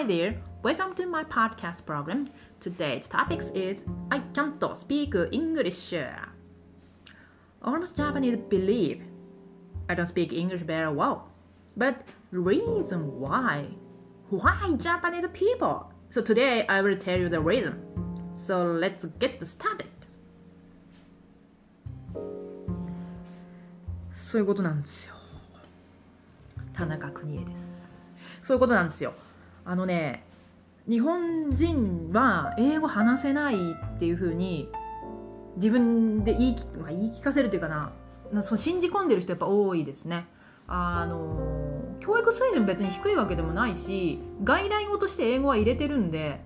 Hi there, welcome to my podcast program. Today's topic is I can't speak English. Almost Japanese believe I don't speak English very well. But reason why? Why Japanese people? So today I will tell you the reason. So let's get started. そういうことなんですよ。田中邦衛です。そういうことなんですよ。 あのね、日本人は英語話せないっていうふうに自分で言い,、まあ、言い聞かせるというかなそう信じ込んでる人やっぱ多いですね。あの教育水準別に低いわけでもないし外来語として英語は入れてるんで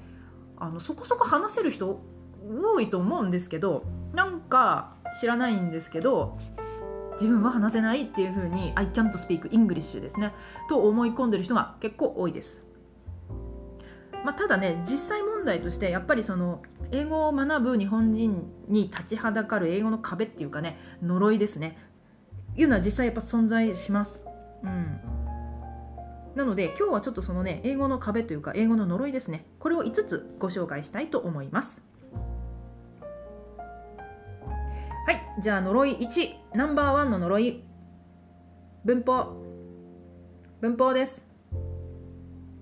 あのそこそこ話せる人多いと思うんですけどなんか知らないんですけど自分は話せないっていうふうに I can't speak English ですねと思い込んでる人が結構多いです、まあ、ただね実際問題としてやっぱりその英語を学ぶ日本人に立ちはだかる英語の壁っていうかね呪いですね。いうのは実際やっぱ存在します。うん。なので今日はちょっとそのね英語の壁というか英語の呪いですね。これを5つご紹介したいと思います。はい。じゃあ呪い1ナンバーワンの呪い。文法。文法です。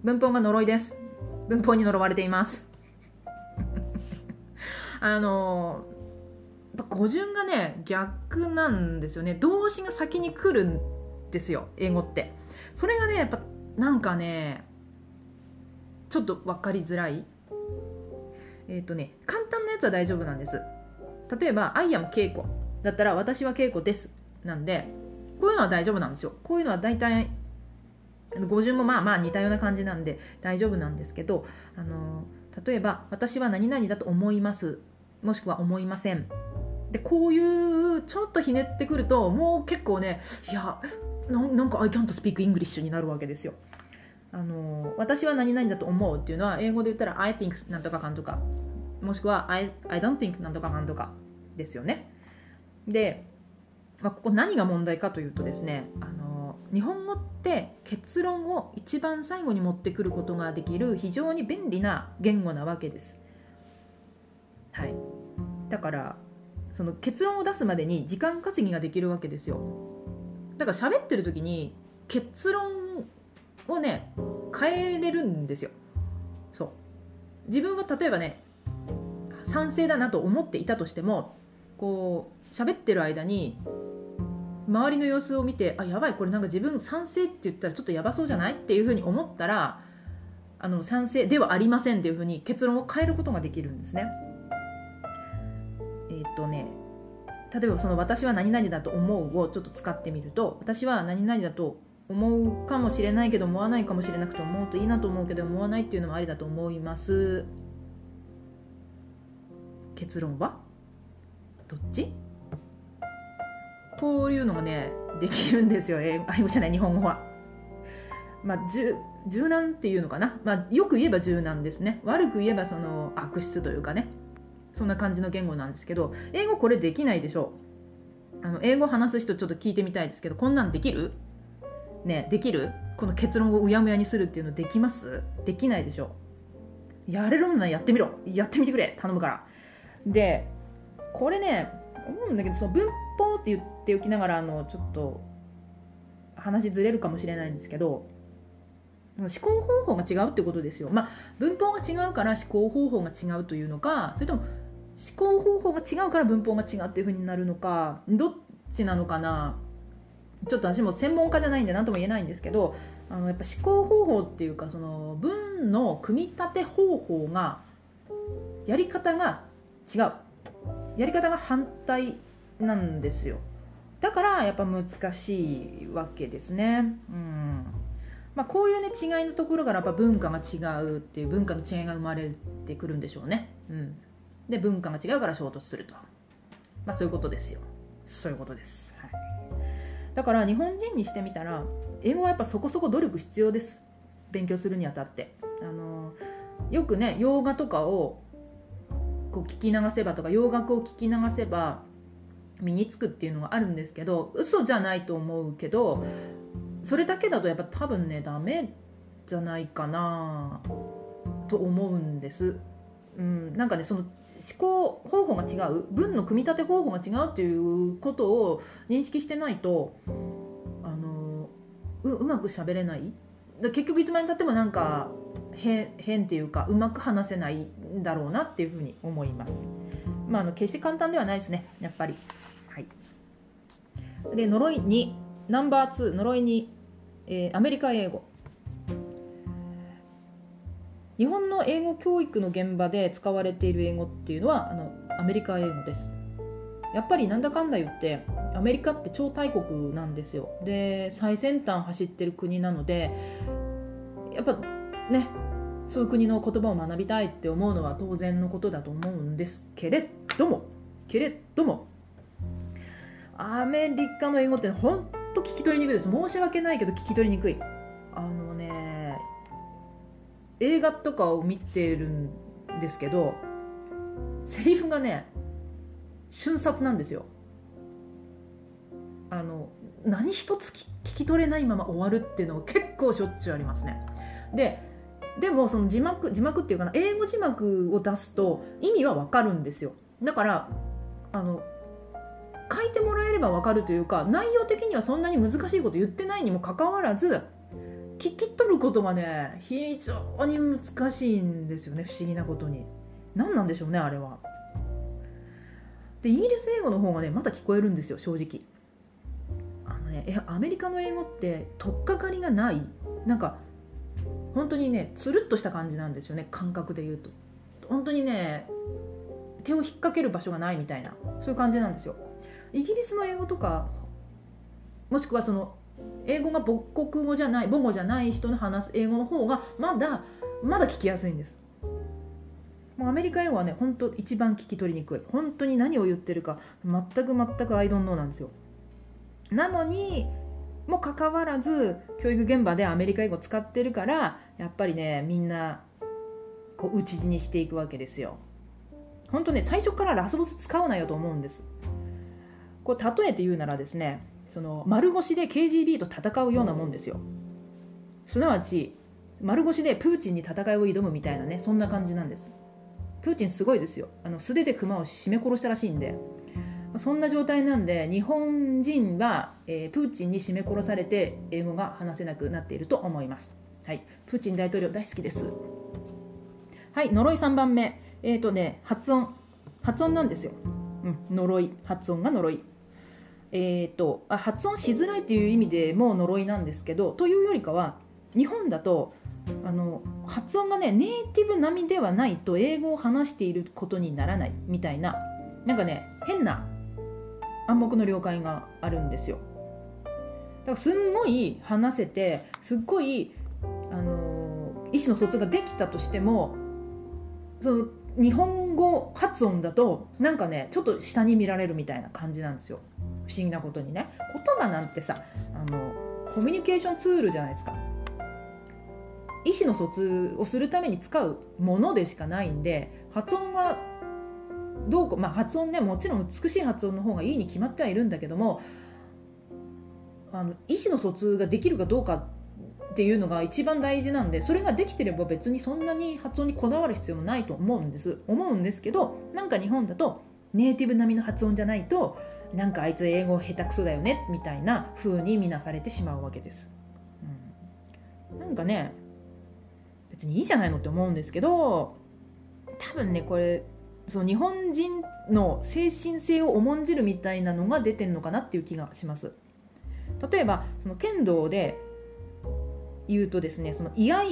文法が呪いです。文法に呪われています。あの語順がね逆なんですよね。動詞が先に来るんですよ英語って。それがねやっぱなんかねちょっと分かりづらい。えっ、ー、とね簡単なやつは大丈夫なんです。例えば「I am 稽古」だったら「私は稽古です」なんでこういうのは大丈夫なんですよ。こういうのは大体語順もまあまあ似たような感じなんで大丈夫なんですけどあの例えば「私は何々だと思います」もしくは「思いません」でこういうちょっとひねってくるともう結構ねいやなんか I can't speak English になるわけですよ。あの私は何々だと思うっていうのは英語で言ったら I think なんとかかんとか。もしくは I, I don't think なんとかかんとか。ですよね。で、まあ、ここ何が問題かというとですねあの日本語って結論を一番最後に持ってくることができる非常に便利な言語なわけです。はい。だからその結論を出すまでに時間稼ぎができるわけですよ。だから喋ってる時に結論をね変えれるんですよ。そう。自分は例えばね賛成だなと思っていたとしてもこう喋ってる間に周りの様子を見てあやばいこれなんか自分賛成って言ったらちょっとやばそうじゃない？っていうふうに思ったらあの賛成ではありませんっていうふうに結論を変えることができるんですね。えっ、とね例えばその私は何々だと思うをちょっと使ってみると私は何々だと思うかもしれないけど思わないかもしれなくて思うといいなと思うけど思わないっていうのもありだと思います。結論は？どっち？こういうのがねできるんですよ。英語じゃない日本語は。まあ柔柔軟っていうのかな、まあ、よく言えば柔軟ですね。悪く言えばその悪質というかね。そんな感じの言語なんですけど英語これできないでしょあの英語話す人ちょっと聞いてみたいですけどこんなんできる？ねできる？この結論をうやむやにするっていうのできます？できないでしょやれるもんならやってみろ。やってみてくれ。頼むから。でこれね思うんだけどその文法って言っておきながらあのちょっと話ずれるかもしれないんですけど思考方法が違うってことですよ。まあ文法が違うから思考方法が違うというのかそれとも思考方法が違うから文法が違うっていうふうになるのかどっちなのかなちょっと私も専門家じゃないんで何とも言えないんですけどあのやっぱ思考方法っていうかその文の組み立て方法がやり方が違うやり方が反対なんですよ。だからやっぱ難しいわけですね。うん。まあこういうね違いのところからやっぱ文化が違うっていう文化の違いが生まれてくるんでしょうね。うん。で文化が違うから衝突すると。まあそういうことですよ。そういうことです、はい、だから日本人にしてみたら英語はやっぱそこそこ努力必要です。勉強するにあたって。あのよくね洋画とかをこう聞き流せばとか洋楽を聞き流せば身につくっていうのがあるんですけど嘘じゃないと思うけどそれだけだとやっぱ多分ねダメじゃないかなと思うんです。うん、なんかねその思考方法が違う文の組み立て方法が違うっていうことを認識してないとあのううまく喋れないだ結局いつまでたってもなんか変変っていうかうまく話せないんだろうなっていうふうに思います。まあ、あの決して簡単ではないですねやっぱり。で呪い2ナンバー2呪い2、えーアメリカ英語。日本の英語教育の現場で使われている英語っていうのはあのアメリカ英語です。やっぱりなんだかんだ言ってアメリカって超大国なんですよ。で最先端走ってる国なのでやっぱねそういう国の言葉を学びたいって思うのは当然のことだと思うんですけれどもけれどもアメリカの英語って本当聞き取りにくいです。申し訳ないけど聞き取りにくい。あのね映画とかを見てるんですけどセリフがね瞬殺なんですよ。あの何一つ聞き取れないまま終わるっていうのが結構しょっちゅうありますね。ででもその字幕字幕っていうかな英語字幕を出すと意味はわかるんですよ。だからあのてもらえればわかるというか内容的にはそんなに難しいこと言ってないにもかかわらず聞き取ることがね非常に難しいんですよね不思議なことに。何なんでしょうねあれは。でイギリス英語の方がねまだ聞こえるんですよ正直。あのねえアメリカの英語って取っかかりがない。なんか本当にねつるっとした感じなんですよね感覚で言うと。本当にね手を引っ掛ける場所がないみたいな。そういう感じなんですよ。イギリスの英語とかもしくはその英語が母国語じゃない母語じゃない人の話す英語の方がまだまだ聞きやすいんです。もうアメリカ英語はね本当一番聞き取りにくい。本当に何を言ってるか全く全くアイドンノーなんですよ。なのにもかかわらず教育現場でアメリカ英語使ってるからやっぱりねみんなこう打ち死にしていくわけですよ。本当ね最初からラスボス使うなよと思うんです。こう例えて言うならですねその丸腰で KGB と戦うようなもんですよ。すなわち丸腰でプーチンに戦いを挑むみたいなねそんな感じなんです。プーチンすごいですよ。あの素手で熊を絞め殺したらしいんで。そんな状態なんで日本人は、えープーチンに絞め殺されて英語が話せなくなっていると思います。はい。プーチン大統領大好きです。はい。呪い3番目。えっ、ー、とね発音。発音なんですよ、うん、呪い。発音が呪い。えー、とあ発音しづらいという意味でも呪いなんですけどというよりかは日本だとあの発音がねネイティブ並みではないと英語を話していることにならないみたいななんかね変な暗黙の了解があるんですよ。だからすんごい話せてすっごいあの意思の疎通ができたとしてもその日本語発音だとなんかねちょっと下に見られるみたいな感じなんですよ。不思議なことにね。言葉なんてさあのコミュニケーションツールじゃないですか。意思の疎通をするために使うものでしかないんで発音がどうか、まあ、発音ねもちろん美しい発音の方がいいに決まってはいるんだけどもあの意思の疎通ができるかどうかっていうのが一番大事なんでそれができてれば別にそんなに発音にこだわる必要もないと思うんです。思うんですけどなんか日本だとネイティブ並みの発音じゃないとなんかあいつ英語下手くそだよねみたいな風に見なされてしまうわけです、うん、なんかね別にいいじゃないのって思うんですけど多分ねこれその日本人の精神性を重んじるみたいなのが出てるのかなっていう気がします。例えばその剣道で言うとですねその居合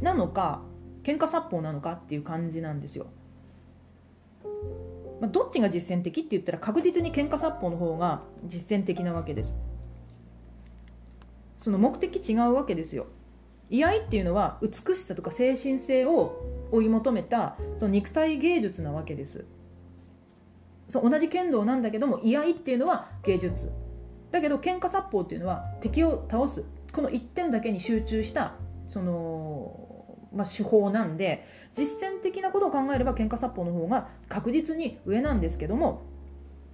なのか喧嘩殺法なのかっていう感じなんですよ、まあ、どっちが実践的って言ったら確実に喧嘩殺法の方が実践的なわけです。その目的違うわけですよ。居合っていうのは美しさとか精神性を追い求めたその肉体芸術なわけです。そう同じ剣道なんだけども居合っていうのは芸術。だけど喧嘩殺法っていうのは敵を倒す。この一点だけに集中したその、まあ、手法なんで実践的なことを考えれば喧嘩殺法の方が確実に上なんですけども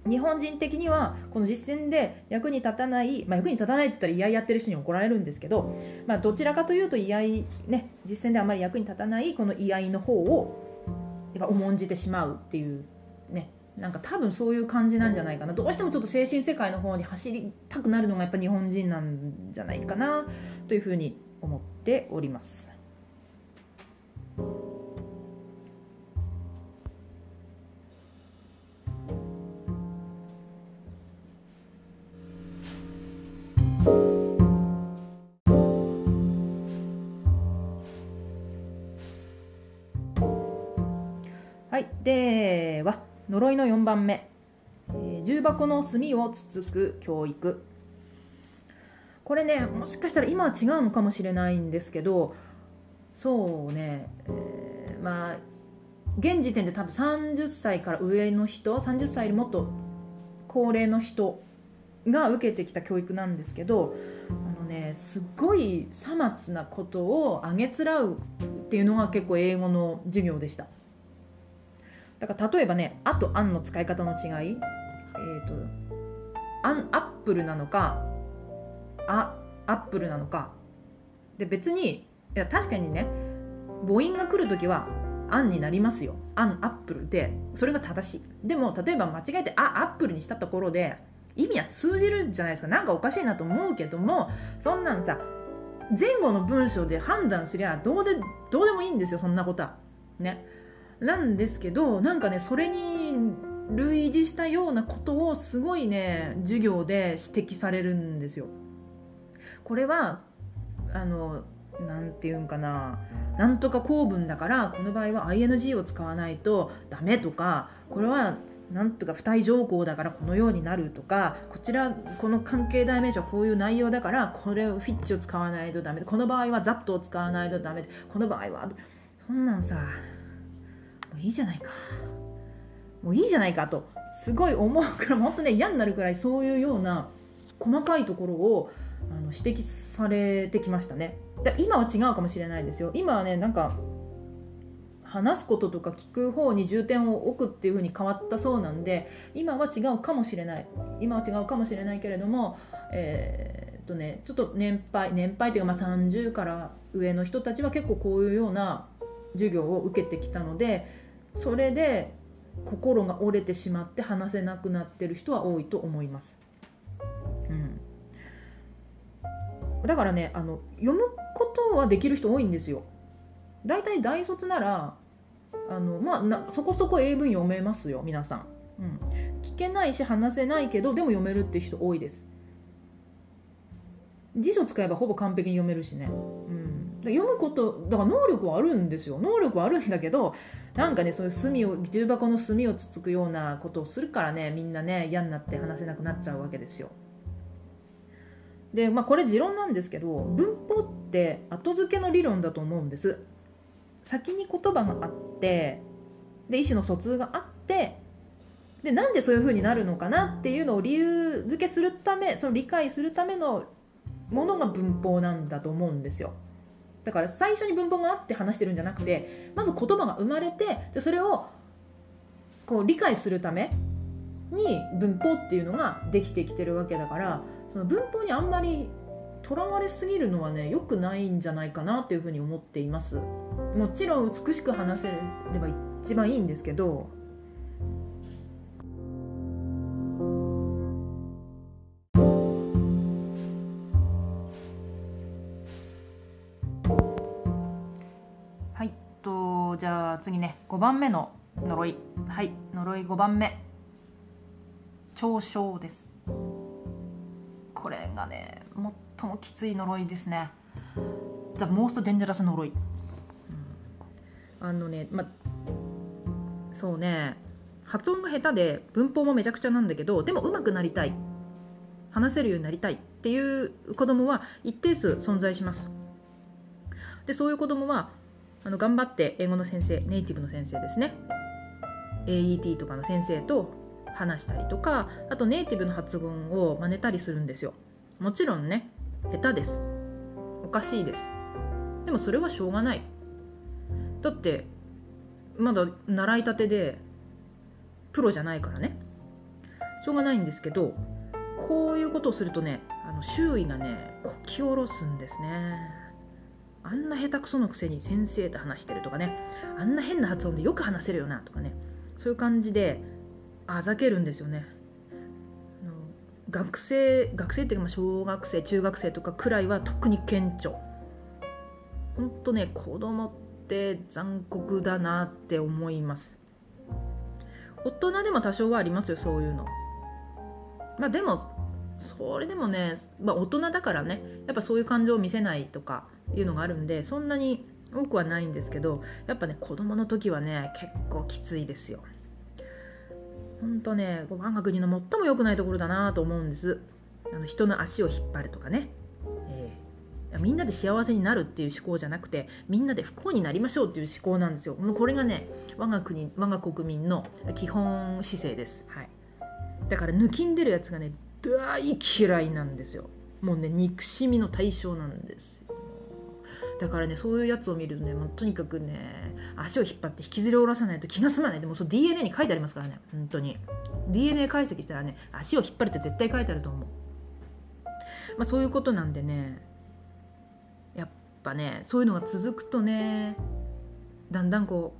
日本人的にはこの実践で役に立たない、まあ、役に立たないって言ったら居合やってる人に怒られるんですけど、まあ、どちらかというと居合、ね、実践であまり役に立たないこの居合の方をやっぱ重んじてしまうっていうねなんか多分そういう感じなんじゃないかなどうしてもちょっと精神世界の方に走りたくなるのがやっぱ日本人なんじゃないかなというふうに思っております。はい、では呪いの4番目、えー、重箱の隅をつつく教育。これねもしかしたら今は違うのかもしれないんですけどそうね、えー、まあ現時点で多分30歳から上の人30歳よりもっと高齢の人が受けてきた教育なんですけどあのねすっごいさまつなことをあげつらうっていうのが結構英語の授業でした。だから例えばね「あ」と「あん」の使い方の違い。えっ、ー、とアンアップルなのかあアップルなのか。で別にいや確かにね母音が来る時は「あん」になりますよ「アンアップル」でそれが正しい。でも例えば間違えて「あアップル」にしたところで意味は通じるじゃないですか。なんかおかしいなと思うけどもそんなんさ前後の文章で判断すりゃどうでどうでもいいんですよそんなことは。ね。なんですけどなんかねそれに類似したようなことをすごいね授業で指摘されるんですよ。これはあのなんていうんかな。なんとか構文だからこの場合は ING を使わないとダメとかこれはなんとか付帯条項だからこのようになるとかこちらこの関係代名詞はこういう内容だからこれをフィッチを使わないとダメ。この場合はザットを使わないとダメ。この場合はそんなんさもういいじゃないか。もういいじゃないかとすごい思うから本当ね嫌になるくらいそういうような細かいところをあの指摘されてきましたね。で今は違うかもしれないですよ。今はねなんか話すこととか聞く方に重点を置くっていう風に変わったそうなんで今は違うかもしれない。今は違うかもしれないけれどもえー、っとねちょっと年配年配っていうかまあ30から上の人たちは結構こういうような授業を受けてきたのでそれで心が折れてしまって話せなくなってる人は多いと思います。だからねあの読むことはできる人多いんですよ。大体大卒ならあの、まあ、なそこそこ英文読めますよ皆さん、うん、聞けないし話せないけどでも読めるって人多いです。辞書使えばほぼ完璧に読めるしね、うん、読むことだから能力はあるんですよ。能力はあるんだけどなんかねそういう墨を重箱の墨をつつくようなことをするからねみんなね嫌になって話せなくなっちゃうわけですよ。でまあこれ持論なんですけど文法って後付けの理論だと思うんです。先に言葉があってで意思の疎通があってでなんでそういう風になるのかなっていうのを理由付けするためその理解するためのものが文法なんだと思うんですよ。だから最初に文法があって話してるんじゃなくてまず言葉が生まれてでそれをこう理解するために文法っていうのができてきてるわけだからその文法にあんまりとらわれすぎるのはね良くないんじゃないかなというふうに思っています。もちろん美しく話せれば一番いいんですけど。はいとじゃあ次ね。5番目の呪い。はい呪い5番目。嘲笑です。これがね最もきつい呪いですね。The most dangerous 呪い、あのねまそうね。発音が下手で文法もめちゃくちゃなんだけどでも上手くなりたい。話せるようになりたいっていう子供は一定数存在します。でそういう子供はあの頑張って英語の先生ネイティブの先生ですね。AET とかの先生と話したりとかあとネイティブの発音を真似たりするんですよ。もちろんね下手です。おかしいです。でもそれはしょうがない。だってまだ習いたてでプロじゃないからね。しょうがないんですけどこういうことをするとねあの周囲がねこき下ろすんですね。あんな下手くそのくせに先生と話してるとかねあんな変な発音でよく話せるよなとかねそういう感じであざけるんですよね。学生学生っていうか小学生中学生とかくらいは特に顕著。ほんとね子供って残酷だなって思います。大人でも多少はありますよそういうの。まあでもそれでもね、まあ、大人だからねやっぱそういう感情を見せないとかいうのがあるんでそんなに多くはないんですけどやっぱね子供の時はね結構きついですよ。ほんとね我が国の最も良くないところだなと思うんです。あの人の足を引っ張るとかね、えー、みんなで幸せになるっていう思考じゃなくてみんなで不幸になりましょうっていう思考なんですよ。もうこれがね我が国我が国民の基本姿勢です、はい、だから抜きんでるやつがね大嫌いなんですよ。もうね憎しみの対象なんですだからねそういうやつを見るとねもうとにかくね足を引っ張って引きずり下ろさないと気が済まない。でもそう DNA に書いてありますからね本当に。DNA 解析したらね足を引っ張るって絶対書いてあると思う。まあそういうことなんでねやっぱねそういうのが続くとねだんだんこ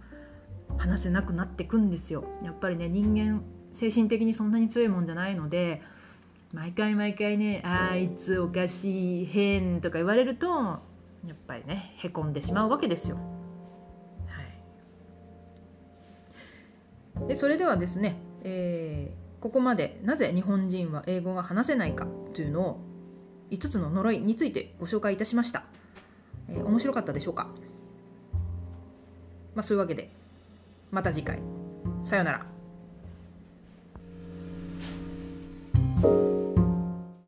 う話せなくなってくんですよ。やっぱりね人間精神的にそんなに強いもんじゃないので毎回毎回ねあいつおかしい変とか言われるとやっぱりねへこんでしまうわけですよ。はい、でそれではですね、えー、ここまでなぜ日本人は英語が話せないかというのを5つの呪いについてご紹介いたしました。えー、面白かったでしょうか、まあ、そういうわけでまた次回さようなら。